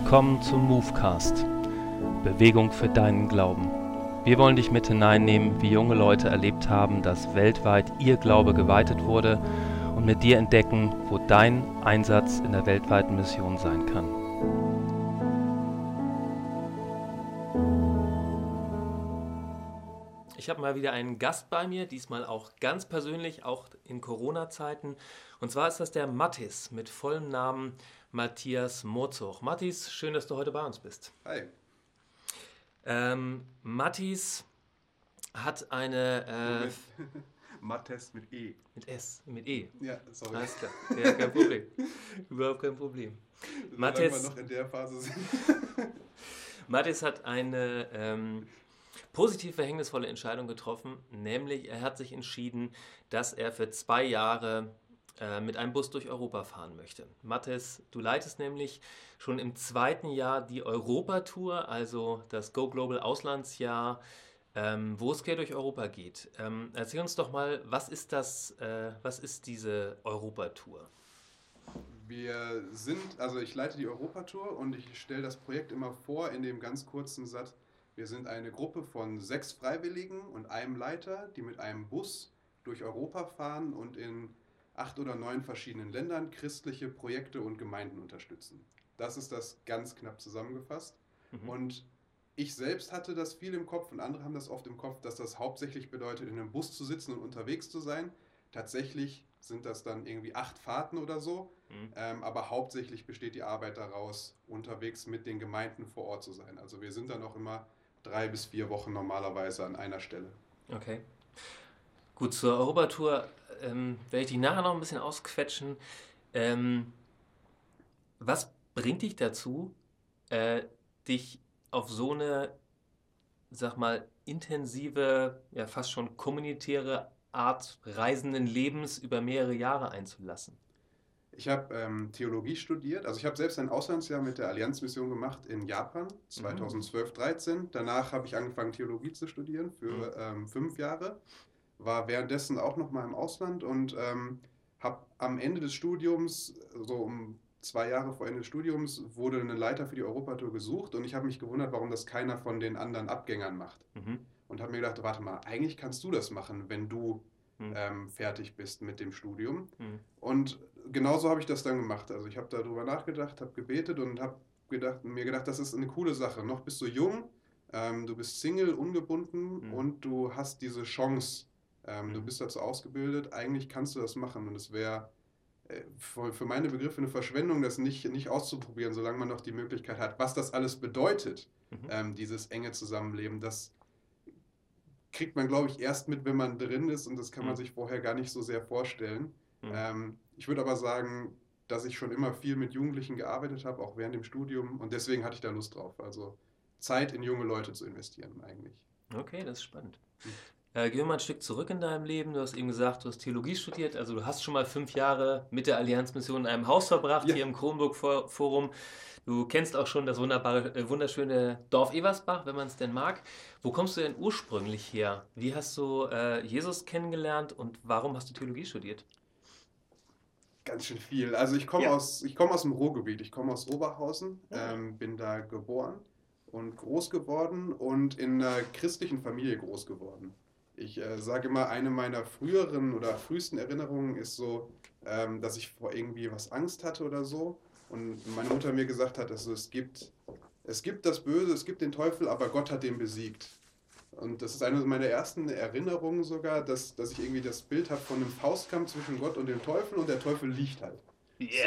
Willkommen zum Movecast. Bewegung für deinen Glauben. Wir wollen dich mit hineinnehmen, wie junge Leute erlebt haben, dass weltweit ihr Glaube geweitet wurde und mit dir entdecken, wo dein Einsatz in der weltweiten Mission sein kann. Ich habe mal wieder einen Gast bei mir, diesmal auch ganz persönlich, auch in Corona-Zeiten. Und zwar ist das der Mattis mit vollem Namen Matthias Morzog. Mattis, schön, dass du heute bei uns bist. Hi. Ähm, Mattis hat eine. Äh, Mattes mit E. Mit S, mit E. Ja, sorry. Alles klar. Ja, kein Problem. Überhaupt kein Problem. Wir noch in der Phase sind. Mattis hat eine ähm, positiv verhängnisvolle Entscheidung getroffen, nämlich er hat sich entschieden, dass er für zwei Jahre äh, mit einem Bus durch Europa fahren möchte. Mathis, du leitest nämlich schon im zweiten Jahr die Europatour, also das Go Global Auslandsjahr, ähm, wo es quer durch Europa geht. Ähm, erzähl uns doch mal, was ist das, äh, was ist diese Europatour? Wir sind, also ich leite die Europatour und ich stelle das Projekt immer vor in dem ganz kurzen Satz. Wir sind eine Gruppe von sechs Freiwilligen und einem Leiter, die mit einem Bus durch Europa fahren und in acht oder neun verschiedenen Ländern christliche Projekte und Gemeinden unterstützen. Das ist das ganz knapp zusammengefasst. Mhm. Und ich selbst hatte das viel im Kopf und andere haben das oft im Kopf, dass das hauptsächlich bedeutet, in einem Bus zu sitzen und unterwegs zu sein. Tatsächlich sind das dann irgendwie acht Fahrten oder so, Mhm. ähm, aber hauptsächlich besteht die Arbeit daraus, unterwegs mit den Gemeinden vor Ort zu sein. Also wir sind dann auch immer drei bis vier Wochen normalerweise an einer Stelle. Okay. Gut, zur Europatour ähm, werde ich dich nachher noch ein bisschen ausquetschen. Ähm, was bringt dich dazu, äh, dich auf so eine, sag mal, intensive, ja fast schon kommunitäre Art reisenden Lebens über mehrere Jahre einzulassen? Ich habe ähm, Theologie studiert, also ich habe selbst ein Auslandsjahr mit der Allianzmission gemacht in Japan 2012-13. Danach habe ich angefangen Theologie zu studieren für ähm, fünf Jahre, war währenddessen auch noch mal im Ausland und ähm, habe am Ende des Studiums, so um zwei Jahre vor Ende des Studiums, wurde ein Leiter für die Europatour gesucht und ich habe mich gewundert, warum das keiner von den anderen Abgängern macht. Mhm. Und habe mir gedacht, warte mal, eigentlich kannst du das machen, wenn du Mhm. ähm, fertig bist mit dem Studium. Mhm. Und genauso habe ich das dann gemacht. Also ich habe darüber nachgedacht, habe gebetet und habe gedacht, mir gedacht, das ist eine coole Sache. Noch bist du jung, ähm, du bist Single, ungebunden Mhm. und du hast diese Chance. Ähm, Du Mhm. bist dazu ausgebildet, eigentlich kannst du das machen. Und es wäre äh, für für meine Begriffe eine Verschwendung, das nicht, nicht auszuprobieren, solange man noch die Möglichkeit hat. Was das alles bedeutet, Mhm. ähm, dieses enge Zusammenleben, das kriegt man, glaube ich, erst mit, wenn man drin ist und das kann man Mhm. sich vorher gar nicht so sehr vorstellen. Mhm. Ähm, ich würde aber sagen, dass ich schon immer viel mit Jugendlichen gearbeitet habe, auch während dem Studium und deswegen hatte ich da Lust drauf. Also Zeit in junge Leute zu investieren eigentlich. Okay, das ist spannend. Äh, gehen wir mal ein Stück zurück in deinem Leben. Du hast eben gesagt, du hast Theologie studiert, also du hast schon mal fünf Jahre mit der Allianzmission in einem Haus verbracht, Ja. hier im Kronburg-Forum. Du kennst auch schon das wunderbare, äh, wunderschöne Dorf Eversbach, wenn man es denn mag. Wo kommst du denn ursprünglich her? Wie hast du äh, Jesus kennengelernt und warum hast du Theologie studiert? Ganz schön viel. Also ich komme Ja. aus, ich komme aus dem Ruhrgebiet, ich komme aus Oberhausen, Ja. ähm, bin da geboren und groß geworden und in einer christlichen Familie groß geworden. Ich äh, sage immer, eine meiner früheren oder frühesten Erinnerungen ist so, ähm, dass ich vor irgendwie was Angst hatte oder so und meine Mutter mir gesagt hat, also es gibt, es gibt das Böse, es gibt den Teufel, aber Gott hat den besiegt. Und das ist eine meiner ersten Erinnerungen sogar, dass, dass ich irgendwie das Bild habe von einem Faustkampf zwischen Gott und dem Teufel und der Teufel liegt halt.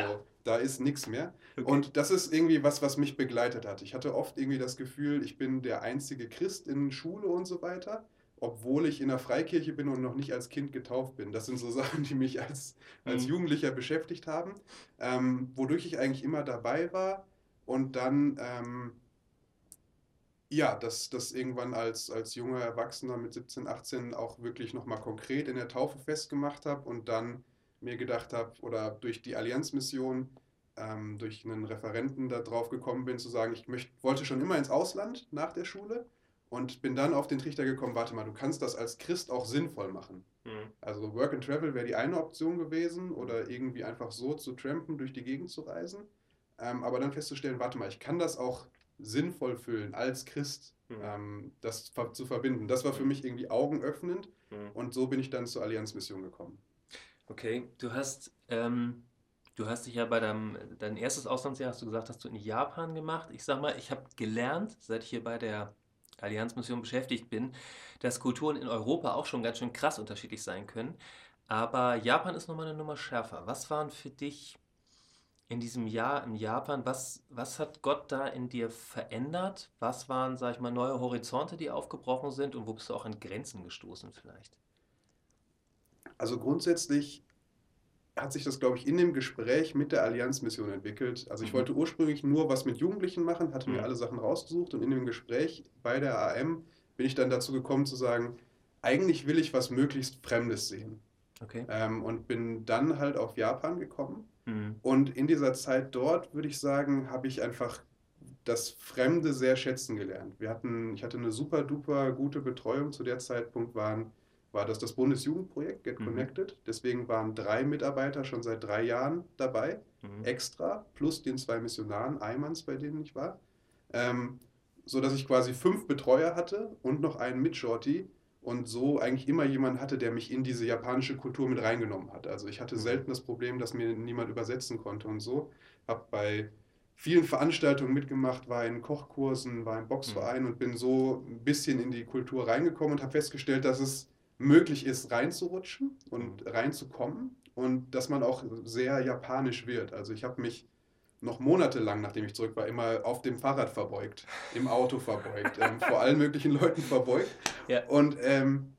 So, da ist nichts mehr. Okay. Und das ist irgendwie was, was mich begleitet hat. Ich hatte oft irgendwie das Gefühl, ich bin der einzige Christ in Schule und so weiter, obwohl ich in der Freikirche bin und noch nicht als Kind getauft bin. Das sind so Sachen, die mich als, als Mhm. Jugendlicher beschäftigt haben, ähm, wodurch ich eigentlich immer dabei war und dann ähm, ja, das, das irgendwann als, als junger Erwachsener mit 17, 18 auch wirklich nochmal konkret in der Taufe festgemacht habe und dann mir gedacht habe, oder durch die Allianzmission, ähm, durch einen Referenten da drauf gekommen bin, zu sagen, ich möcht, wollte schon immer ins Ausland nach der Schule und bin dann auf den Trichter gekommen, warte mal, du kannst das als Christ auch sinnvoll machen. Mhm. Also Work and Travel wäre die eine Option gewesen oder irgendwie einfach so zu trampen, durch die Gegend zu reisen. ähm, aber dann festzustellen, warte mal, ich kann das auch sinnvoll füllen als Christ, mhm. ähm, das zu verbinden. Das war für mich irgendwie augenöffnend mhm. und so bin ich dann zur Allianzmission gekommen. Okay, du hast, ähm, du hast dich ja bei deinem dein erstes Auslandsjahr, hast du gesagt, hast du in Japan gemacht. Ich sag mal, ich habe gelernt, seit ich hier bei der Allianzmission beschäftigt bin, dass Kulturen in Europa auch schon ganz schön krass unterschiedlich sein können. Aber Japan ist nochmal eine Nummer schärfer. Was waren für dich in diesem Jahr in Japan, was, was hat Gott da in dir verändert? Was waren, sag ich mal, neue Horizonte, die aufgebrochen sind und wo bist du auch an Grenzen gestoßen vielleicht? Also grundsätzlich hat sich das, glaube ich, in dem Gespräch mit der Allianzmission entwickelt. Also ich mhm. wollte ursprünglich nur was mit Jugendlichen machen, hatte mhm. mir alle Sachen rausgesucht und in dem Gespräch bei der AM bin ich dann dazu gekommen zu sagen, eigentlich will ich was möglichst Fremdes sehen. Okay. Ähm, und bin dann halt auf Japan gekommen Mhm. Und in dieser Zeit dort, würde ich sagen, habe ich einfach das Fremde sehr schätzen gelernt. Wir hatten, ich hatte eine super duper gute Betreuung. Zu der Zeitpunkt waren, war das das Bundesjugendprojekt Get mhm. Connected. Deswegen waren drei Mitarbeiter schon seit drei Jahren dabei, mhm. extra, plus den zwei Missionaren, Eimanns, bei denen ich war. Ähm, so dass ich quasi fünf Betreuer hatte und noch einen Mitshorty, und so eigentlich immer jemand hatte, der mich in diese japanische Kultur mit reingenommen hat. Also ich hatte mhm. selten das Problem, dass mir niemand übersetzen konnte und so. Habe bei vielen Veranstaltungen mitgemacht, war in Kochkursen, war im Boxverein mhm. und bin so ein bisschen in die Kultur reingekommen und habe festgestellt, dass es möglich ist, reinzurutschen und reinzukommen und dass man auch sehr japanisch wird. Also ich habe mich noch monatelang, nachdem ich zurück war, immer auf dem Fahrrad verbeugt, im Auto verbeugt, ähm, vor allen möglichen Leuten verbeugt. Ja. Und ähm,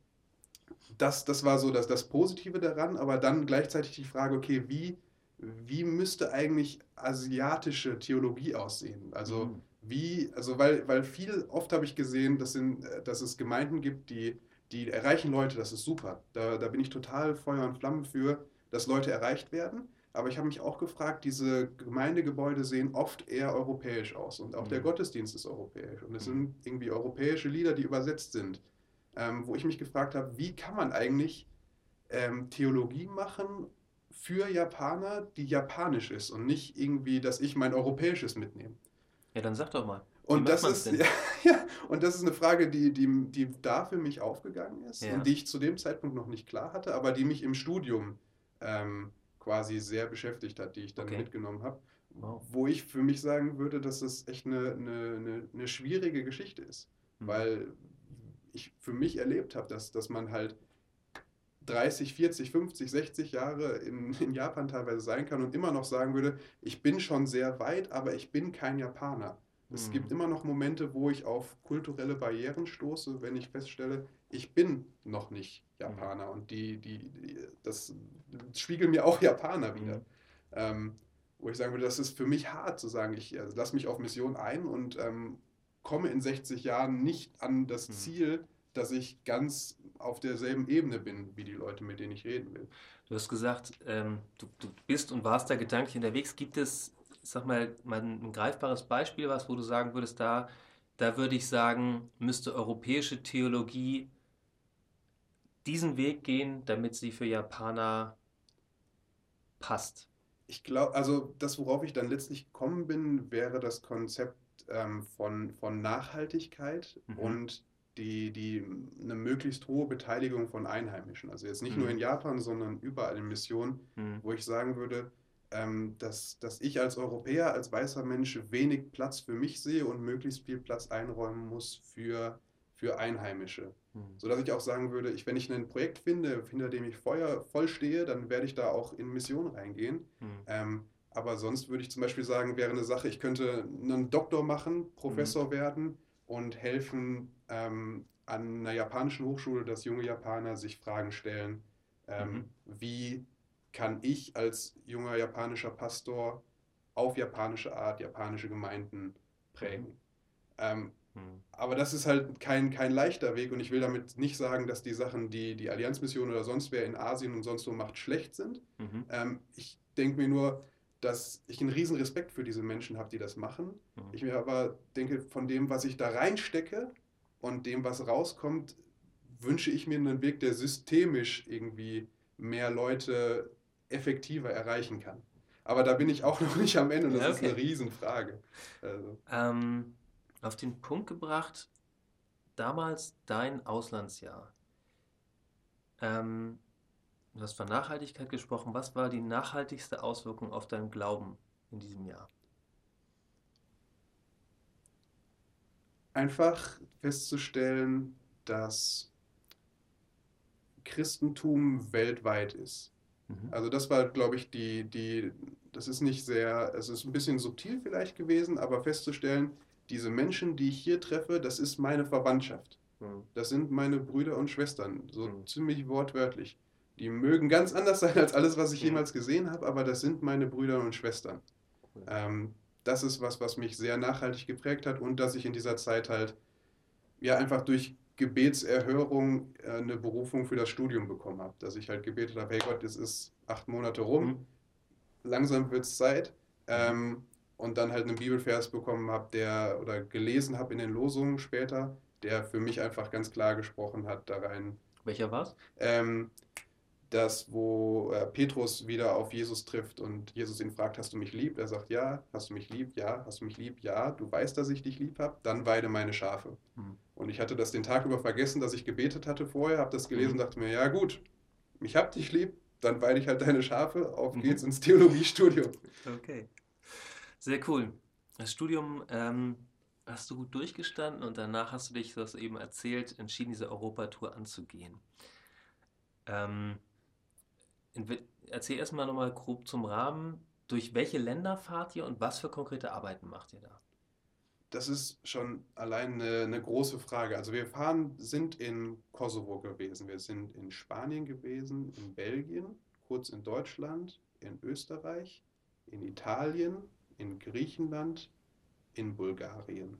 das, das war so das, das Positive daran, aber dann gleichzeitig die Frage, okay, wie, wie müsste eigentlich asiatische Theologie aussehen? Also mhm. wie, also weil, weil viel, oft habe ich gesehen, dass, in, dass es Gemeinden gibt, die, die erreichen Leute, das ist super. Da, da bin ich total Feuer und Flamme für, dass Leute erreicht werden. Aber ich habe mich auch gefragt, diese Gemeindegebäude sehen oft eher europäisch aus und auch mhm. der Gottesdienst ist europäisch und es sind irgendwie europäische Lieder, die übersetzt sind. Ähm, wo ich mich gefragt habe, wie kann man eigentlich ähm, Theologie machen für Japaner, die japanisch ist und nicht irgendwie, dass ich mein europäisches mitnehme. Ja, dann sag doch mal. Und das, ist, ja, ja, und das ist eine Frage, die, die, die da für mich aufgegangen ist ja. und die ich zu dem Zeitpunkt noch nicht klar hatte, aber die mich im Studium ähm, quasi sehr beschäftigt hat, die ich dann okay. mitgenommen habe. Wow. Wo ich für mich sagen würde, dass es echt eine, eine, eine, eine schwierige Geschichte ist. Mhm. Weil ich für mich erlebt habe, dass, dass man halt 30, 40, 50, 60 Jahre in, in Japan teilweise sein kann und immer noch sagen würde, ich bin schon sehr weit, aber ich bin kein Japaner. Es gibt mhm. immer noch Momente, wo ich auf kulturelle Barrieren stoße, wenn ich feststelle, ich bin noch nicht Japaner. Und die, die, die das spiegeln mir auch Japaner wieder. Mhm. Ähm, wo ich sagen würde, das ist für mich hart zu sagen, ich also lasse mich auf Mission ein und ähm, komme in 60 Jahren nicht an das mhm. Ziel, dass ich ganz auf derselben Ebene bin, wie die Leute, mit denen ich reden will. Du hast gesagt, ähm, du, du bist und warst da gedanklich unterwegs. Gibt es sag mal, mal ein greifbares Beispiel was, wo du sagen würdest, da, da würde ich sagen, müsste europäische Theologie diesen Weg gehen, damit sie für Japaner passt? Ich glaube, also das, worauf ich dann letztlich gekommen bin, wäre das Konzept ähm, von, von Nachhaltigkeit mhm. und die, die eine möglichst hohe Beteiligung von Einheimischen. Also jetzt nicht mhm. nur in Japan, sondern überall in Missionen, mhm. wo ich sagen würde, ähm, dass, dass ich als Europäer, als weißer Mensch wenig Platz für mich sehe und möglichst viel Platz einräumen muss für, für Einheimische. Mhm. Sodass ich auch sagen würde, ich, wenn ich ein Projekt finde, hinter dem ich Feuer voll stehe, dann werde ich da auch in Mission reingehen. Mhm. Ähm, aber sonst würde ich zum Beispiel sagen, wäre eine Sache, ich könnte einen Doktor machen, Professor mhm. werden und helfen ähm, an einer japanischen Hochschule, dass junge Japaner sich Fragen stellen, ähm, mhm. wie kann ich als junger japanischer Pastor auf japanische Art japanische Gemeinden prägen. Mhm. Ähm, mhm. Aber das ist halt kein, kein leichter Weg und ich will damit nicht sagen, dass die Sachen, die die Allianzmission oder sonst wer in Asien und sonst wo macht, schlecht sind. Mhm. Ähm, ich denke mir nur, dass ich einen riesen Respekt für diese Menschen habe, die das machen. Mhm. Ich mir aber denke, von dem, was ich da reinstecke und dem, was rauskommt, wünsche ich mir einen Weg, der systemisch irgendwie mehr Leute effektiver erreichen kann. Aber da bin ich auch noch nicht am Ende und das Ja, ist eine okay. Riesenfrage. Also, Ähm, auf den Punkt gebracht, damals dein Auslandsjahr. Ähm, du hast von Nachhaltigkeit gesprochen. Was war die nachhaltigste Auswirkung auf deinen Glauben in diesem Jahr? einfach festzustellen, dass Christentum weltweit ist. Mhm. Also das war, glaube ich, die, die, das ist nicht sehr, es ist ein bisschen subtil vielleicht gewesen, aber festzustellen, diese Menschen, die ich hier treffe, das ist meine Verwandtschaft. Mhm. Das sind meine Brüder und Schwestern, so Mhm. ziemlich wortwörtlich. Die mögen ganz anders sein als alles, was ich Mhm. jemals gesehen habe, aber das sind meine Brüder und Schwestern. Cool. Ähm, das ist was, was mich sehr nachhaltig geprägt hat und dass ich in dieser Zeit halt ja einfach durch Gebetserhörung äh, eine Berufung für das Studium bekommen habe. Dass ich halt gebetet habe, hey Gott, es ist acht Monate rum, Mhm. langsam wird es Zeit. Ähm, und dann halt einen Bibelvers bekommen habe, der oder gelesen habe in den Losungen später, der für mich einfach ganz klar gesprochen hat da rein. Welcher war's? Ähm, das, wo äh, Petrus wieder auf Jesus trifft und Jesus ihn fragt, hast du mich lieb? Er sagt, ja. Hast du mich lieb? Ja. Hast du mich lieb? Ja. Du weißt, dass ich dich lieb habe? Dann weide meine Schafe. Mhm. Und ich hatte das den Tag über vergessen, dass ich gebetet hatte vorher, habe das gelesen und Mhm. dachte mir, ja gut, ich hab dich lieb, dann weide ich halt deine Schafe, auf Mhm. geht's ins Theologiestudium. Okay. Sehr cool. Das Studium ähm, hast du gut durchgestanden und danach hast du dich, du hast eben erzählt, entschieden, diese Europatour anzugehen. Ähm, erzähl erstmal nochmal grob zum Rahmen. Durch welche Länder fahrt ihr und was für konkrete Arbeiten macht ihr da? Das ist schon allein eine, eine große Frage. Also wir fahren, sind in Kosovo gewesen, wir sind in Spanien gewesen, in Belgien, kurz in Deutschland, in Österreich, in Italien, in Griechenland, in Bulgarien.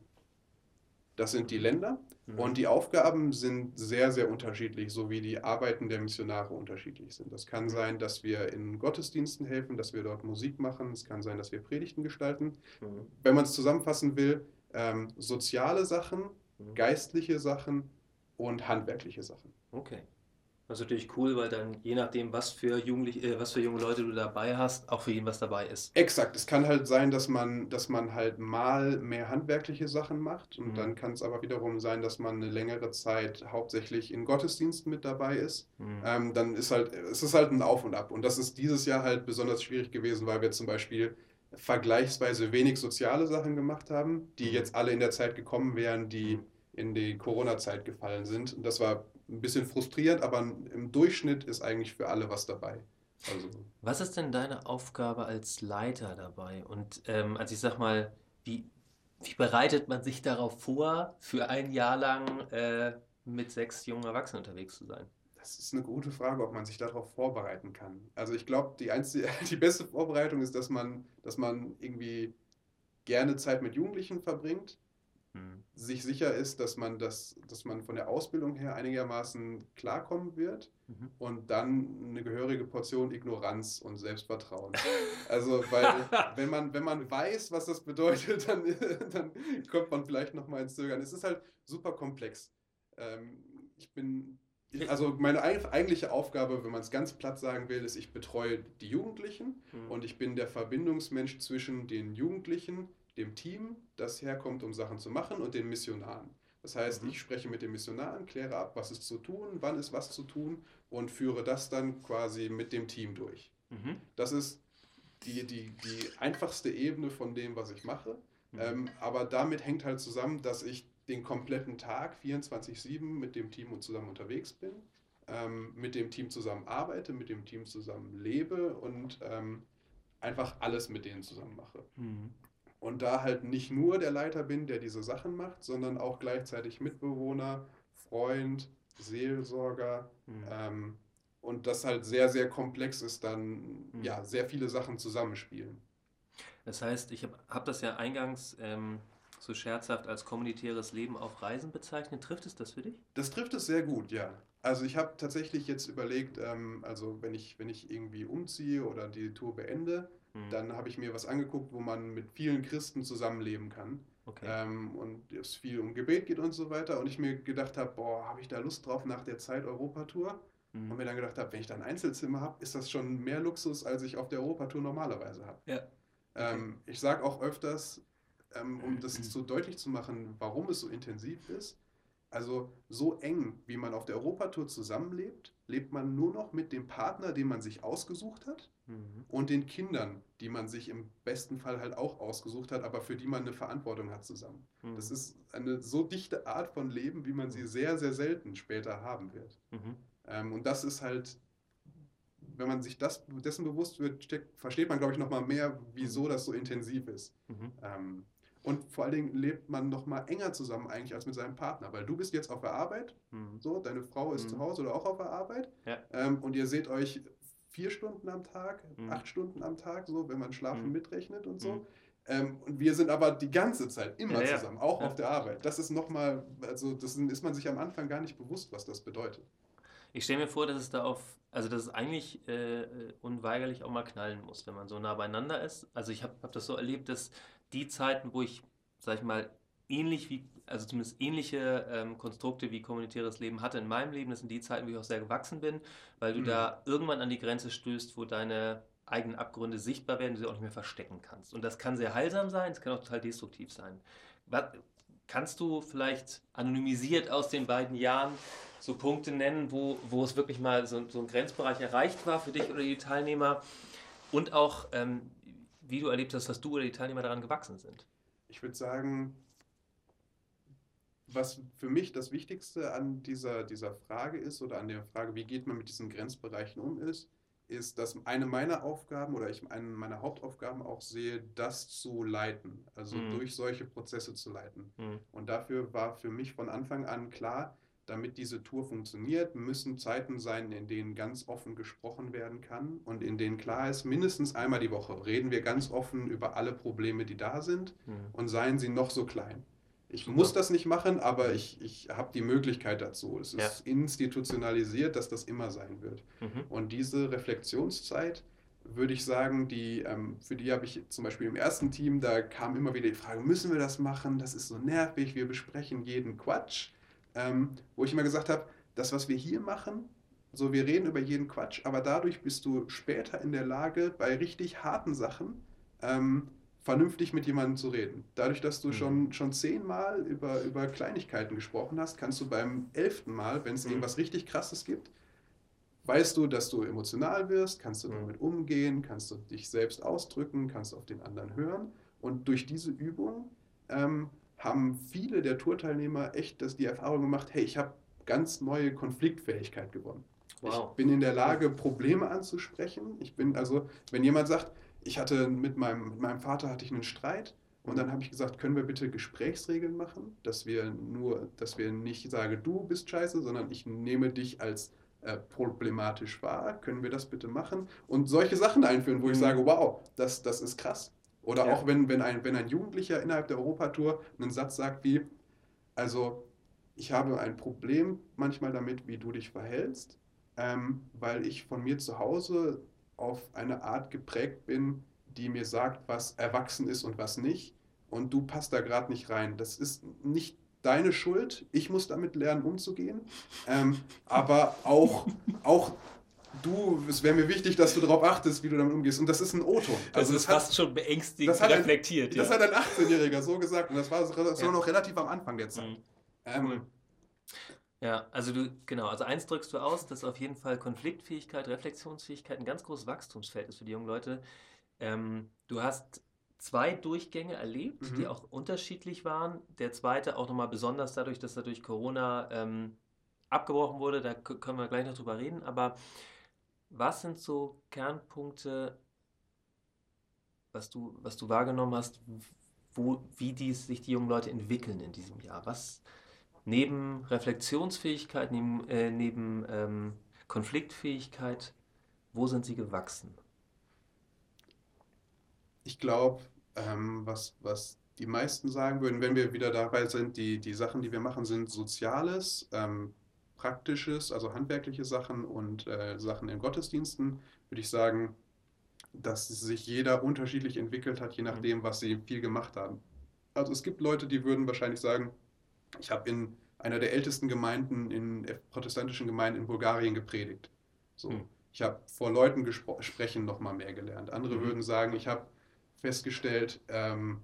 Das sind die Länder Mhm. und die Aufgaben sind sehr, sehr unterschiedlich, so wie die Arbeiten der Missionare unterschiedlich sind. Das kann sein, dass wir in Gottesdiensten helfen, dass wir dort Musik machen. Es kann sein, dass wir Predigten gestalten. Mhm. Wenn man es zusammenfassen will, ähm, soziale Sachen, Mhm. geistliche Sachen und handwerkliche Sachen. Okay. Das ist natürlich cool, weil dann je nachdem, was für Jugendliche, äh, was für junge Leute du dabei hast, auch für jeden was dabei ist. Exakt, es kann halt sein, dass man, dass man halt mal mehr handwerkliche Sachen macht und Mhm. dann kann es aber wiederum sein, dass man eine längere Zeit hauptsächlich in Gottesdiensten mit dabei ist. Mhm. Ähm, dann ist halt, es ist halt ein Auf und Ab. Und das ist dieses Jahr halt besonders schwierig gewesen, weil wir zum Beispiel vergleichsweise wenig soziale Sachen gemacht haben, die Mhm. jetzt alle in der Zeit gekommen wären, die Mhm. in die Corona-Zeit gefallen sind. Und das war ein bisschen frustrierend, aber im Durchschnitt ist eigentlich für alle was dabei. Also, Was ist denn deine Aufgabe als Leiter dabei? Und ähm, also ich sag mal, wie, wie bereitet man sich darauf vor, für ein Jahr lang äh, mit sechs jungen Erwachsenen unterwegs zu sein? das ist eine gute Frage, ob man sich darauf vorbereiten kann. Also ich glaube, die einzige, die beste Vorbereitung ist, dass man, dass man irgendwie gerne Zeit mit Jugendlichen verbringt, Hm. sich sicher ist, dass man das, dass man von der Ausbildung her einigermaßen klarkommen wird Mhm. und dann eine gehörige Portion Ignoranz und Selbstvertrauen. Also, weil wenn man, wenn man weiß, was das bedeutet, dann, dann kommt man vielleicht noch mal ins Zögern. Es ist halt super komplex. Ähm, ich bin, also meine eig- eigentliche Aufgabe, wenn man es ganz platt sagen will, ist, ich betreue die Jugendlichen Hm. und ich bin der Verbindungsmensch zwischen den Jugendlichen, dem Team, das herkommt, um Sachen zu machen, und den Missionaren. Das heißt, Mhm. ich spreche mit den Missionaren, kläre ab, was ist zu tun, wann ist was zu tun und führe das dann quasi mit dem Team durch. Mhm. Das ist die, die, die einfachste Ebene von dem, was ich mache. Mhm. Ähm, aber damit hängt halt zusammen, dass ich den kompletten Tag 24-7 mit dem Team und zusammen unterwegs bin, ähm, mit dem Team zusammen arbeite, mit dem Team zusammen lebe und ähm, einfach alles mit denen zusammen mache. Und da halt nicht nur der Leiter bin, der diese Sachen macht, sondern auch gleichzeitig Mitbewohner, Freund, Seelsorger. Mhm. Ähm, und das halt sehr, sehr komplex ist, dann Mhm. ja sehr viele Sachen zusammenspielen. Das heißt, ich habe hab das ja eingangs ähm, so scherzhaft als kommunitäres Leben auf Reisen bezeichnet. Trifft es das für dich? Das trifft es sehr gut, ja. Also ich habe tatsächlich jetzt überlegt, ähm, also wenn ich, wenn ich irgendwie umziehe oder die Tour beende, Mhm. dann habe ich mir was angeguckt, wo man mit vielen Christen zusammenleben kann. Okay. Ähm, und es viel um Gebet geht und so weiter. Und ich mir gedacht habe, boah, habe ich da Lust drauf nach der Zeit Europatour? Mhm. Und mir dann gedacht habe, wenn ich dann ein Einzelzimmer habe, ist das schon mehr Luxus, als ich auf der Europatour normalerweise habe. Ja. Ähm, ich sage auch öfters, ähm, um das so deutlich zu machen, warum es so intensiv ist, also so eng, wie man auf der Europatour zusammenlebt, lebt man nur noch mit dem Partner, den man sich ausgesucht hat mhm. und den Kindern, die man sich im besten Fall halt auch ausgesucht hat, aber für die man eine Verantwortung hat zusammen. Mhm. Das ist eine so dichte Art von Leben, wie man sie mhm. sehr, sehr selten später haben wird. Mhm. Ähm, und das ist halt, wenn man sich das, dessen bewusst wird, versteht man, glaube ich, nochmal mehr, wieso mhm. das so intensiv ist. Mhm. Ähm, und vor allen Dingen lebt man noch mal enger zusammen eigentlich als mit seinem Partner, weil du bist jetzt auf der Arbeit, mhm. so, deine Frau ist mhm. zu Hause oder auch auf der Arbeit ja. ähm, und ihr seht euch vier Stunden am Tag, mhm. acht Stunden am Tag, so, wenn man Schlafen mhm. mitrechnet und so. Mhm. Ähm, und wir sind aber die ganze Zeit immer ja, zusammen, auch ja. auf der Arbeit. Das ist nochmal, also das ist man sich am Anfang gar nicht bewusst, was das bedeutet. Ich stelle mir vor, dass es da auf, also dass es eigentlich äh, unweigerlich auch mal knallen muss, wenn man so nah beieinander ist. Also ich habe hab das so erlebt, dass die Zeiten, wo ich, sag ich mal, ähnlich wie, also zumindest ähnliche ähm, Konstrukte wie kommunitäres Leben hatte in meinem Leben, das sind die Zeiten, wo ich auch sehr gewachsen bin, weil du mhm. da irgendwann an die Grenze stößt, wo deine eigenen Abgründe sichtbar werden, die du auch nicht mehr verstecken kannst. Und das kann sehr heilsam sein, es kann auch total destruktiv sein. Was, kannst du vielleicht anonymisiert aus den beiden Jahren so Punkte nennen, wo, wo es wirklich mal so, so ein Grenzbereich erreicht war für dich oder die Teilnehmer? Und auch, ähm, wie du erlebt hast, dass du oder die Teilnehmer daran gewachsen sind? Ich würde sagen, was für mich das Wichtigste an dieser, dieser Frage ist oder an der Frage, wie geht man mit diesen Grenzbereichen um, ist, ist, dass eine meiner Aufgaben oder ich eine meiner Hauptaufgaben auch sehe, das zu leiten, also mhm. durch solche Prozesse zu leiten. Mhm. Und dafür war für mich von Anfang an klar, damit diese Tour funktioniert, müssen Zeiten sein, in denen ganz offen gesprochen werden kann und in denen klar ist, mindestens einmal die Woche reden wir ganz offen über alle Probleme, die da sind mhm. und seien sie noch so klein. Ich Super. muss das nicht machen, aber ich, ich habe die Möglichkeit dazu. Es ja. ist institutionalisiert, dass das immer sein wird. Mhm. Und diese Reflexionszeit, würde ich sagen, die, ähm, für die habe ich zum Beispiel im ersten Team, da kam immer wieder die Frage, müssen wir das machen? Das ist so nervig, wir besprechen jeden Quatsch ähm, wo ich immer gesagt habe, das, was wir hier machen, so wir reden über jeden Quatsch, aber dadurch bist du später in der Lage, bei richtig harten Sachen ähm, vernünftig mit jemandem zu reden. Dadurch, dass du mhm. schon, schon zehnmal über, über Kleinigkeiten gesprochen hast, kannst du beim elften Mal, wenn es mhm. irgendwas richtig Krasses gibt, weißt du, dass du emotional wirst, kannst du mhm. damit umgehen, kannst du dich selbst ausdrücken, kannst du auf den anderen hören. Und durch diese Übung ähm, haben viele der Tourteilnehmer echt das, die Erfahrung gemacht, hey, ich habe ganz neue Konfliktfähigkeit gewonnen. Wow. Ich bin in der Lage, Probleme anzusprechen. Ich bin also, wenn jemand sagt, ich hatte mit meinem, mit meinem Vater hatte ich einen Streit und dann habe ich gesagt, können wir bitte Gesprächsregeln machen, dass wir nur, dass wir nicht sagen, du bist scheiße, sondern ich nehme dich als äh, problematisch wahr. Können wir das bitte machen? Und solche Sachen einführen, wo mhm. ich sage, wow, das, das ist krass. Oder ja. auch wenn, wenn, ein, wenn ein Jugendlicher innerhalb der Europatour einen Satz sagt wie, also ich habe ein Problem manchmal damit, wie du dich verhältst, ähm, weil ich von mir zu Hause auf eine Art geprägt bin, die mir sagt, was erwachsen ist und was nicht. Und du passt da gerade nicht rein. Das ist nicht deine Schuld. Ich muss damit lernen, umzugehen. Ähm, aber auch, auch du, es wäre mir wichtig, dass du darauf achtest, wie du damit umgehst. Und das ist ein O-Ton. Also das ist fast hat, schon beängstigend das reflektiert. Ein, ja. Das hat ein 18-Jähriger so gesagt und das war so ja. noch relativ am Anfang der Zeit. Mhm. Ähm, ja, also du, genau, also eins drückst du aus, dass auf jeden Fall Konfliktfähigkeit, Reflexionsfähigkeit ein ganz großes Wachstumsfeld ist für die jungen Leute. Ähm, du hast zwei Durchgänge erlebt, mhm. die auch unterschiedlich waren. Der zweite auch nochmal besonders dadurch, dass er durch Corona ähm, abgebrochen wurde, da können wir gleich noch drüber reden, aber was sind so Kernpunkte, was du, was du wahrgenommen hast, wo, wie die, sich die jungen Leute entwickeln in diesem Jahr? Was neben Reflexionsfähigkeit, neben, äh, neben ähm, Konfliktfähigkeit, wo sind sie gewachsen? Ich glaube, ähm, was, was die meisten sagen würden, wenn wir wieder dabei sind, die, die Sachen, die wir machen, sind Soziales, ähm, Praktisches, also handwerkliche Sachen und äh, Sachen in Gottesdiensten, würde ich sagen, dass sich jeder unterschiedlich entwickelt hat, je nachdem, was sie viel gemacht haben. Also es gibt Leute, die würden wahrscheinlich sagen, ich habe in einer der ältesten Gemeinden in protestantischen Gemeinden in Bulgarien gepredigt. So. Hm. Ich habe vor Leuten sprechen noch mal mehr gelernt. Andere mhm. würden sagen, ich habe festgestellt, ähm,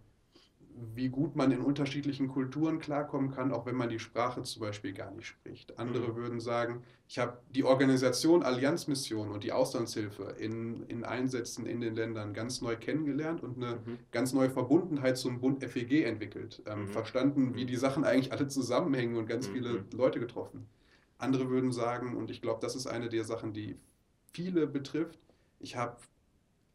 wie gut man in unterschiedlichen Kulturen klarkommen kann, auch wenn man die Sprache zum Beispiel gar nicht spricht. Andere mhm. würden sagen, ich habe die Organisation Allianzmission und die Auslandshilfe in, in Einsätzen in den Ländern ganz neu kennengelernt und eine mhm. ganz neue Verbundenheit zum Bund FEG entwickelt. Ähm, mhm. Verstanden, wie mhm. die Sachen eigentlich alle zusammenhängen und ganz mhm. viele Leute getroffen. Andere würden sagen, und ich glaube, das ist eine der Sachen, die viele betrifft, ich habe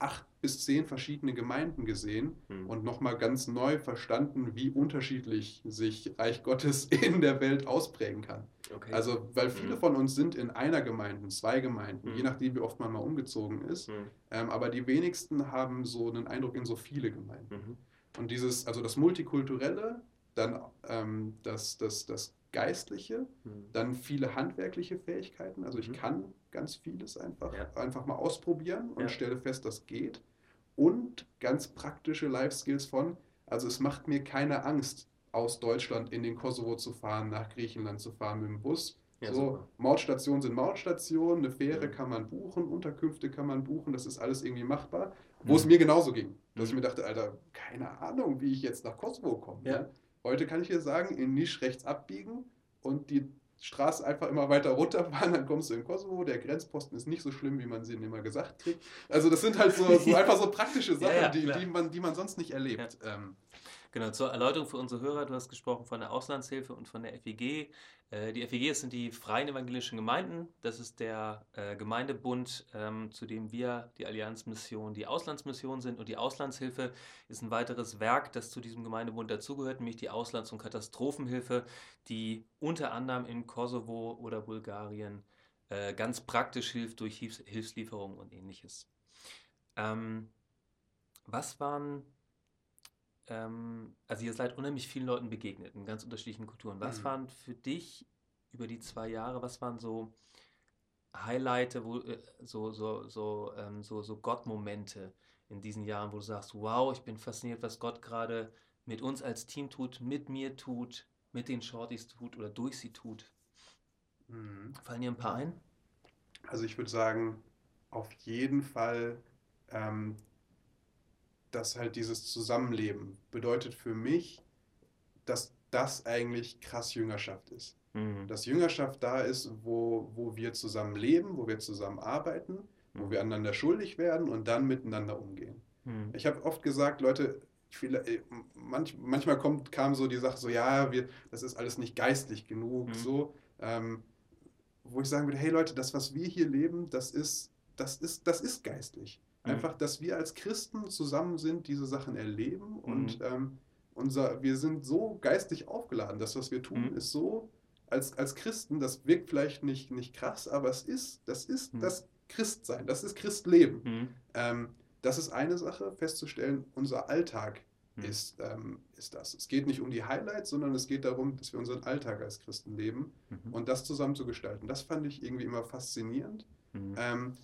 acht bis zehn verschiedene Gemeinden gesehen hm. und nochmal ganz neu verstanden, wie unterschiedlich sich Reich Gottes in der Welt ausprägen kann. Okay. Also, weil viele hm. von uns sind in einer Gemeinde, zwei Gemeinden, hm. je nachdem, wie oft man mal umgezogen ist. Hm. Ähm, aber die wenigsten haben so einen Eindruck in so viele Gemeinden. Mhm. Und dieses, also das Multikulturelle, dann ähm, das, das, das Geistliche, hm. dann viele handwerkliche Fähigkeiten. Also ich mhm. kann ganz vieles einfach, ja. einfach mal ausprobieren und ja. stelle fest, das geht. Und ganz praktische Life Skills von, also es macht mir keine Angst, aus Deutschland in den Kosovo zu fahren, nach Griechenland zu fahren mit dem Bus. Ja, so, Mautstationen sind Mautstationen, eine Fähre mhm. kann man buchen, Unterkünfte kann man buchen, das ist alles irgendwie machbar. Wo mhm. es mir genauso ging, dass ich mhm. mir dachte, Alter, keine Ahnung, wie ich jetzt nach Kosovo komme. Ne? Heute kann ich dir sagen, in Nisch rechts abbiegen und die Straße einfach immer weiter runterfahren, dann kommst du in Kosovo. Der Grenzposten ist nicht so schlimm, wie man sie immer gesagt kriegt. Also das sind halt so, so einfach so praktische Sachen, ja, ja, die, die, man, die man sonst nicht erlebt. Ja. Ähm, Genau, zur Erläuterung für unsere Hörer, du hast gesprochen von der Auslandshilfe und von der FEG. Äh, die FEG sind die Freien Evangelischen Gemeinden. Das ist der äh, Gemeindebund, ähm, zu dem wir, die Allianzmission, die Auslandsmission sind. Und die Auslandshilfe ist ein weiteres Werk, das zu diesem Gemeindebund dazugehört, nämlich die Auslands- und Katastrophenhilfe, die unter anderem in Kosovo oder Bulgarien äh, ganz praktisch hilft durch Hilfslieferungen und ähnliches. Ähm, was waren ähm, also ihr seid unheimlich vielen Leuten begegnet, in ganz unterschiedlichen Kulturen. Was mhm. waren für dich über die zwei Jahre, was waren so Highlights, wo, äh, so, so, so, ähm, so, so Gott-Momente in diesen Jahren, wo du sagst, wow, ich bin fasziniert, was Gott gerade mit uns als Team tut, mit mir tut, mit den Shorties tut oder durch sie tut. Mhm. Fallen dir ein paar ein? Also ich würde sagen, auf jeden Fall ähm, dass halt dieses Zusammenleben bedeutet für mich, dass das eigentlich krass Jüngerschaft ist. Mhm. Dass Jüngerschaft da ist, wo, wo wir zusammen leben, wo wir zusammen arbeiten, mhm. wo wir einander schuldig werden und dann miteinander umgehen. Mhm. Ich habe oft gesagt, Leute, äh, manch, manchmal kommt, kam so die Sache so, ja, wir, das ist alles nicht geistlich genug, mhm. so, ähm, wo ich sagen würde, hey Leute, das, was wir hier leben, das ist, das ist, das ist geistlich. Mhm. Einfach, dass wir als Christen zusammen sind, diese Sachen erleben und mhm. ähm, unser, wir sind so geistig aufgeladen. Das, was wir tun, mhm. ist so, als, als Christen, das wirkt vielleicht nicht, nicht krass, aber es ist, das ist mhm. das Christsein, das ist Christleben. Mhm. Ähm, das ist eine Sache, festzustellen, unser Alltag mhm. ist, ähm, ist das. Es geht nicht um die Highlights, sondern es geht darum, dass wir unseren Alltag als Christen leben und das zusammen zu gestalten. Das fand ich irgendwie immer faszinierend. Ähm,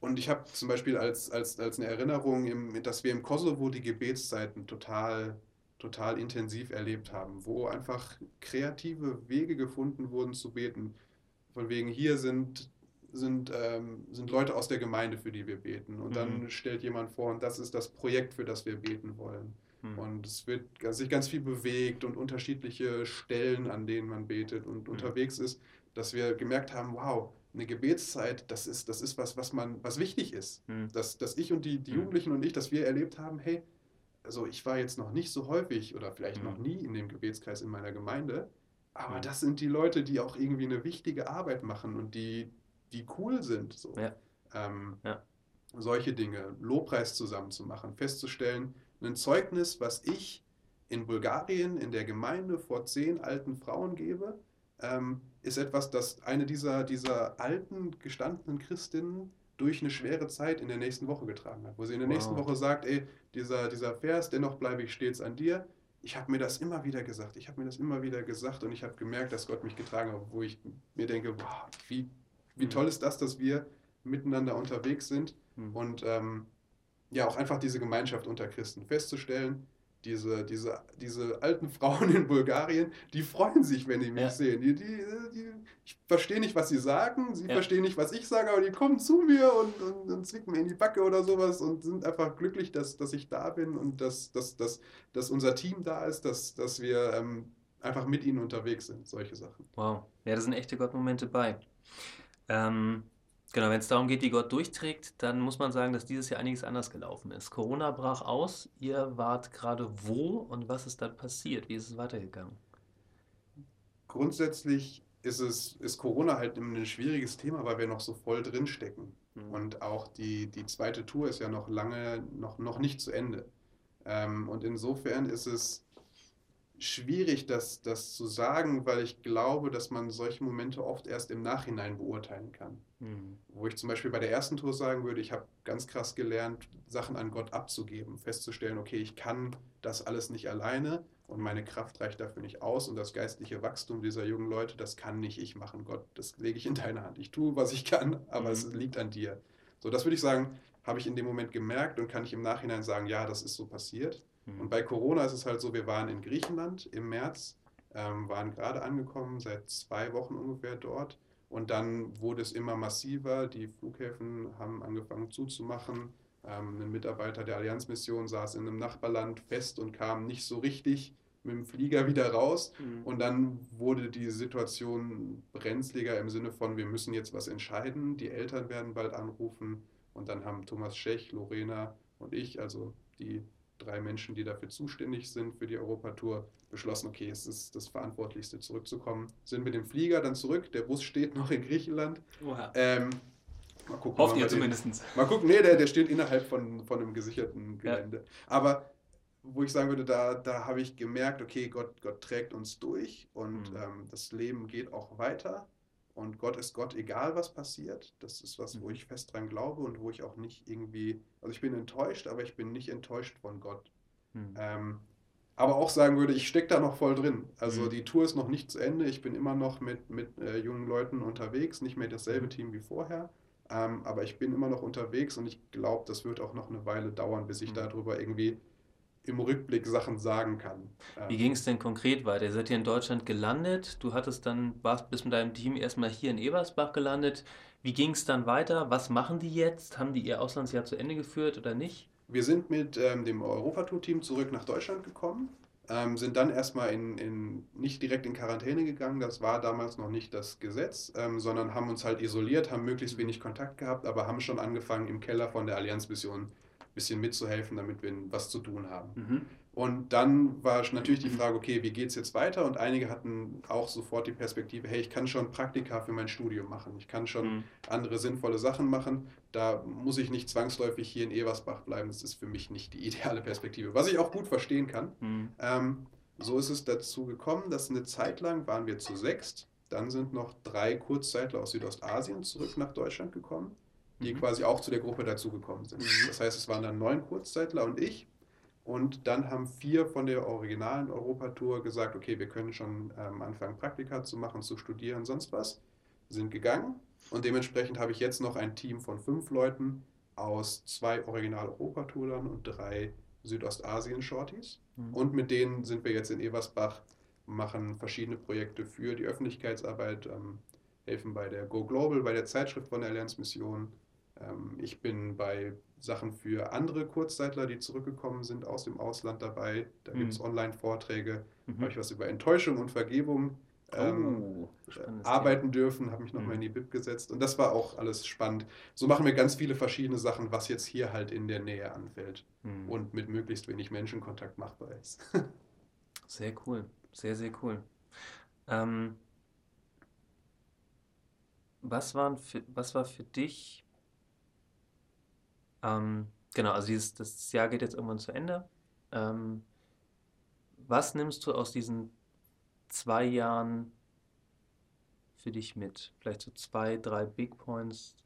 und ich habe zum Beispiel als, als, als eine Erinnerung, im, dass wir im Kosovo die Gebetszeiten total, total intensiv erlebt haben, wo einfach kreative Wege gefunden wurden zu beten. Von wegen hier sind, sind, ähm, sind Leute aus der Gemeinde, für die wir beten. Und dann mhm. stellt jemand vor, und das ist das Projekt, für das wir beten wollen. Mhm. Und es wird sich ganz viel bewegt und unterschiedliche Stellen, an denen man betet und mhm. unterwegs ist, dass wir gemerkt haben, wow, eine Gebetszeit, das ist, das ist was, was man, was wichtig ist. Mhm. Dass, dass ich und die, die hm. Jugendlichen und ich, dass wir erlebt haben, hey, also ich war jetzt noch nicht so häufig oder vielleicht mhm. noch nie in dem Gebetskreis in meiner Gemeinde, aber mhm. das sind die Leute, die auch irgendwie eine wichtige Arbeit machen und die, die cool sind. So. Ja. Ähm, ja. Solche Dinge, Lobpreis zusammen zu machen, festzustellen, ein Zeugnis, was ich in Bulgarien in der Gemeinde vor zehn alten Frauen gebe, ähm, ist etwas, das eine dieser, dieser alten, gestandenen Christinnen durch eine schwere Zeit in der nächsten Woche getragen hat. Wo sie in der wow. nächsten Woche sagt, ey, dieser, dieser Vers, dennoch bleibe ich stets an dir. Ich habe mir das immer wieder gesagt. Ich habe mir das immer wieder gesagt und ich habe gemerkt, dass Gott mich getragen hat, wo ich mir denke, wow, wie, wie mhm. toll ist das, dass wir miteinander unterwegs sind mhm. und ähm, ja auch einfach diese Gemeinschaft unter Christen festzustellen. Diese, diese, diese alten Frauen in Bulgarien, die freuen sich, wenn die mich ja. sehen. Die, die, die, ich verstehe nicht, was sie sagen, sie ja. verstehen nicht, was ich sage, aber die kommen zu mir und, und, und zwicken mir in die Backe oder sowas und sind einfach glücklich, dass, dass ich da bin und dass, dass, dass, dass unser Team da ist, dass, dass wir ähm, einfach mit ihnen unterwegs sind, solche Sachen. Wow, ja, da sind echte Gottmomente bei. Ähm, Genau, wenn es darum geht, wie Gott durchträgt, dann muss man sagen, dass dieses Jahr einiges anders gelaufen ist. Corona brach aus, ihr wart gerade wo und was ist dann passiert? Wie ist es weitergegangen? Grundsätzlich ist, es, ist Corona halt ein schwieriges Thema, weil wir noch so voll drin stecken. Mhm. Und auch die, die zweite Tour ist ja noch lange, noch, noch nicht zu Ende. Ähm, und insofern ist es schwierig, das, das zu sagen, weil ich glaube, dass man solche Momente oft erst im Nachhinein beurteilen kann. Mhm. Wo ich zum Beispiel bei der ersten Tour sagen würde, ich habe ganz krass gelernt, Sachen an Gott abzugeben, festzustellen, okay, ich kann das alles nicht alleine und meine Kraft reicht dafür nicht aus und das geistliche Wachstum dieser jungen Leute, das kann nicht ich machen, Gott, das lege ich in deine Hand. Ich tue, was ich kann, aber mhm. es liegt an dir. So, das würde ich sagen, habe ich in dem Moment gemerkt und kann ich im Nachhinein sagen, ja, das ist so passiert. Mhm. Und bei Corona ist es halt so, wir waren in Griechenland im März, ähm, waren gerade angekommen, seit zwei Wochen ungefähr dort. Und dann wurde es immer massiver. Die Flughäfen haben angefangen zuzumachen. Ähm, ein Mitarbeiter der Allianzmission saß in einem Nachbarland fest und kam nicht so richtig mit dem Flieger wieder raus. Mhm. Und dann wurde die Situation brenzliger im Sinne von, wir müssen jetzt was entscheiden. Die Eltern werden bald anrufen. Und dann haben Thomas Schech, Lorena und ich, also die drei Menschen, die dafür zuständig sind für die Europatour, beschlossen, okay, es ist das Verantwortlichste, zurückzukommen. Sind mit dem Flieger dann zurück, der Bus steht noch in Griechenland. Ähm, mal gucken, Hofft ihr zumindest. Mal gucken, nee, der, der steht innerhalb von, von einem gesicherten Gelände. Ja. Aber wo ich sagen würde, da, da habe ich gemerkt, okay, Gott, Gott trägt uns durch und mhm. ähm, das Leben geht auch weiter. Und Gott ist Gott, egal was passiert. Das ist was, wo mhm. ich fest dran glaube und wo ich auch nicht irgendwie, also ich bin enttäuscht, aber ich bin nicht enttäuscht von Gott. Mhm. Ähm, aber auch sagen würde, ich stecke da noch voll drin. Also mhm. die Tour ist noch nicht zu Ende. Ich bin immer noch mit, mit äh, jungen Leuten unterwegs, nicht mehr dasselbe mhm. Team wie vorher. Ähm, aber ich bin immer noch unterwegs und ich glaube, das wird auch noch eine Weile dauern, bis ich mhm. darüber irgendwie im Rückblick Sachen sagen kann. Wie ging es denn konkret weiter? Ihr seid hier in Deutschland gelandet, du hattest dann, warst bis mit deinem Team erstmal hier in Ebersbach gelandet. Wie ging es dann weiter? Was machen die jetzt? Haben die ihr Auslandsjahr zu Ende geführt oder nicht? Wir sind mit ähm, dem Europatour-Team zurück nach Deutschland gekommen, ähm, sind dann erstmal in, in, nicht direkt in Quarantäne gegangen, das war damals noch nicht das Gesetz, ähm, sondern haben uns halt isoliert, haben möglichst wenig Kontakt gehabt, aber haben schon angefangen im Keller von der Allianzmission bisschen mitzuhelfen, damit wir was zu tun haben. Mhm. Und dann war natürlich die Frage, okay, wie geht es jetzt weiter? Und einige hatten auch sofort die Perspektive, hey, ich kann schon Praktika für mein Studium machen, ich kann schon mhm. andere sinnvolle Sachen machen, da muss ich nicht zwangsläufig hier in Eversbach bleiben, das ist für mich nicht die ideale Perspektive, was ich auch gut verstehen kann. Mhm. Ähm, so ist es dazu gekommen, dass eine Zeit lang waren wir zu sechst, dann sind noch drei Kurzzeitler aus Südostasien zurück nach Deutschland gekommen die mhm. quasi auch zu der Gruppe dazugekommen sind. Mhm. Das heißt, es waren dann neun Kurzzeitler und ich. Und dann haben vier von der originalen Europatour gesagt, okay, wir können schon ähm, anfangen, Praktika zu machen, zu studieren, sonst was. Sind gegangen. Und dementsprechend habe ich jetzt noch ein Team von fünf Leuten aus zwei Original-Europatourern und drei Südostasien-Shorties. Mhm. Und mit denen sind wir jetzt in Eversbach, machen verschiedene Projekte für die Öffentlichkeitsarbeit, ähm, helfen bei der Go Global, bei der Zeitschrift von der Allianzmission, ähm, ich bin bei Sachen für andere Kurzzeitler, die zurückgekommen sind aus dem Ausland dabei. Da mhm. gibt es Online-Vorträge. Mhm. Habe ich was über Enttäuschung und Vergebung ähm, oh, arbeiten dürfen, habe mich nochmal mhm. in die Bib gesetzt. Und das war auch alles spannend. So machen wir ganz viele verschiedene Sachen, was jetzt hier halt in der Nähe anfällt mhm. und mit möglichst wenig Menschenkontakt machbar ist. sehr cool, sehr, sehr cool. Ähm, was, waren für, was war für dich ähm, genau, also dieses, das Jahr geht jetzt irgendwann zu Ende. Ähm, was nimmst du aus diesen zwei Jahren für dich mit? Vielleicht so zwei, drei Big Points,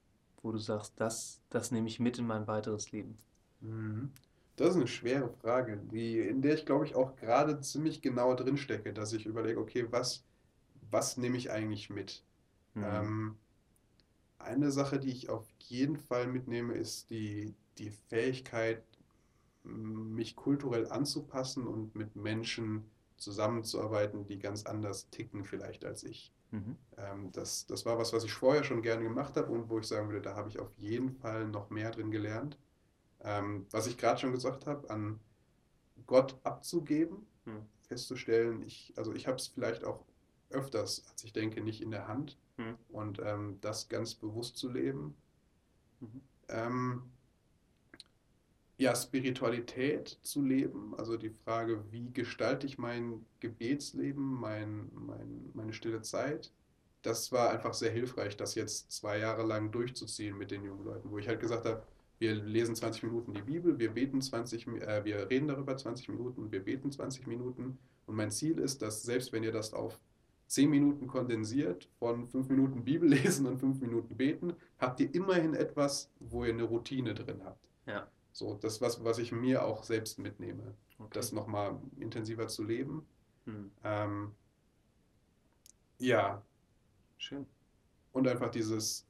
wo du sagst, das, das nehme ich mit in mein weiteres Leben. Mhm. Das ist eine schwere Frage, die, in der ich glaube ich auch gerade ziemlich genau drin stecke, dass ich überlege, okay, was, was nehme ich eigentlich mit? Mhm. Ähm, eine Sache, die ich auf jeden Fall mitnehme, ist die, die Fähigkeit, mich kulturell anzupassen und mit Menschen zusammenzuarbeiten, die ganz anders ticken vielleicht als ich. Mhm. Ähm, das, das war was, was ich vorher schon gerne gemacht habe und wo ich sagen würde, da habe ich auf jeden Fall noch mehr drin gelernt. Ähm, was ich gerade schon gesagt habe, an Gott abzugeben, mhm. festzustellen, ich, also ich habe es vielleicht auch öfters, als ich denke, nicht in der Hand mhm. und ähm, das ganz bewusst zu leben. Mhm. Ähm, ja, Spiritualität zu leben, also die Frage, wie gestalte ich mein Gebetsleben, mein, mein, meine stille Zeit, das war einfach sehr hilfreich, das jetzt zwei Jahre lang durchzuziehen mit den jungen Leuten, wo ich halt gesagt habe, wir lesen 20 Minuten die Bibel, wir beten 20, äh, wir reden darüber 20 Minuten, wir beten 20 Minuten und mein Ziel ist, dass selbst wenn ihr das auf 10 Minuten kondensiert von 5 Minuten Bibel lesen und 5 Minuten beten, habt ihr immerhin etwas, wo ihr eine Routine drin habt. Ja. So, das was, was ich mir auch selbst mitnehme, okay. das nochmal intensiver zu leben. Hm. Ähm, ja. Schön. Und einfach dieses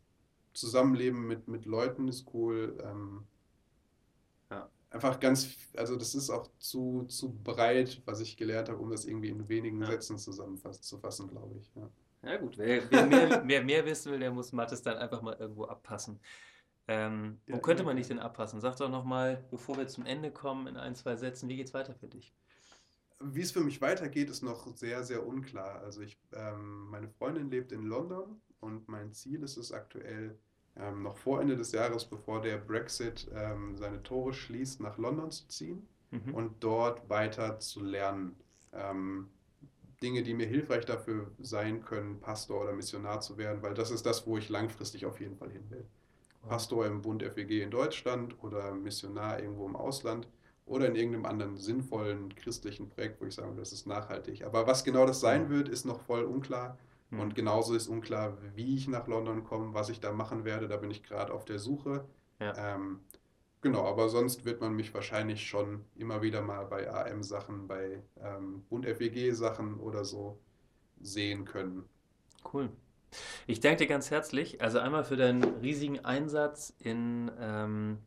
Zusammenleben mit, mit Leuten ist cool. Ähm. Einfach ganz, also das ist auch zu, zu breit, was ich gelernt habe, um das irgendwie in wenigen ja. Sätzen zusammenzufassen, glaube ich. Ja. Ja gut, wer, wer, mehr, wer, mehr, wissen will, der muss Mathis dann einfach mal irgendwo abpassen. Ähm, ja, wo könnte man dich denn abpassen? Sag doch nochmal, bevor wir zum Ende kommen, in ein, zwei Sätzen, wie geht es weiter für dich? Wie es für mich weitergeht, ist noch sehr, sehr unklar. Also ich, ähm, meine Freundin lebt in London und mein Ziel ist es aktuell, ähm, noch vor Ende des Jahres, bevor der Brexit ähm, seine Tore schließt, nach London zu ziehen mhm. und dort weiter zu lernen. Ähm, Dinge, die mir hilfreich dafür sein können, Pastor oder Missionar zu werden, weil das ist das, wo ich langfristig auf jeden Fall hin will. Pastor im Bund FEG in Deutschland oder Missionar irgendwo im Ausland oder in irgendeinem anderen sinnvollen christlichen Projekt, wo ich sage, das ist nachhaltig. Aber was genau das sein wird, ist noch voll unklar. Mhm. Und genauso ist unklar, wie ich nach London komme, was ich da machen werde. Da bin ich gerade auf der Suche. Ja. Ähm, genau, aber sonst wird man mich wahrscheinlich schon immer wieder mal bei AM-Sachen, bei ähm, Bund FEG-Sachen oder so sehen können. Cool. Ich danke dir ganz herzlich. Also einmal für deinen riesigen Einsatz in ähm,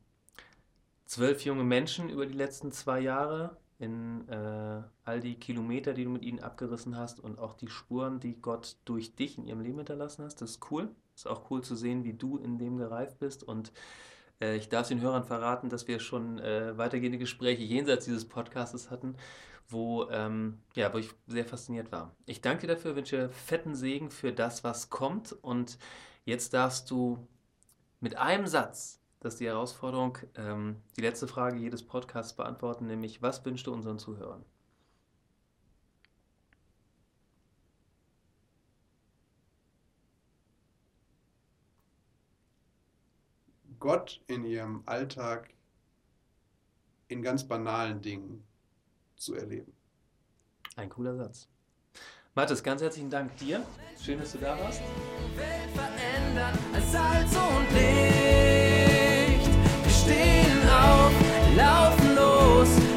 zwölf junge Menschen über die letzten zwei Jahre, in äh, all die Kilometer, die du mit ihnen abgerissen hast und auch die Spuren, die Gott durch dich in ihrem Leben hinterlassen hast. Das ist cool. Ist auch cool zu sehen, wie du in dem gereift bist und äh, ich darf den Hörern verraten, dass wir schon äh, weitergehende Gespräche jenseits dieses Podcasts hatten wo, ähm, ja, wo ich sehr fasziniert war. Ich danke dir dafür, wünsche fetten Segen für das, was kommt. Und jetzt darfst du mit einem Satz, das ist die Herausforderung, ähm, die letzte Frage jedes Podcasts beantworten, nämlich, was wünschst du unseren Zuhörern? Gott in ihrem Alltag in ganz banalen Dingen zu erleben. Ein cooler Satz. Mathis, ganz herzlichen Dank dir. Schön, dass du da warst. Welt verändern als Salz und Licht.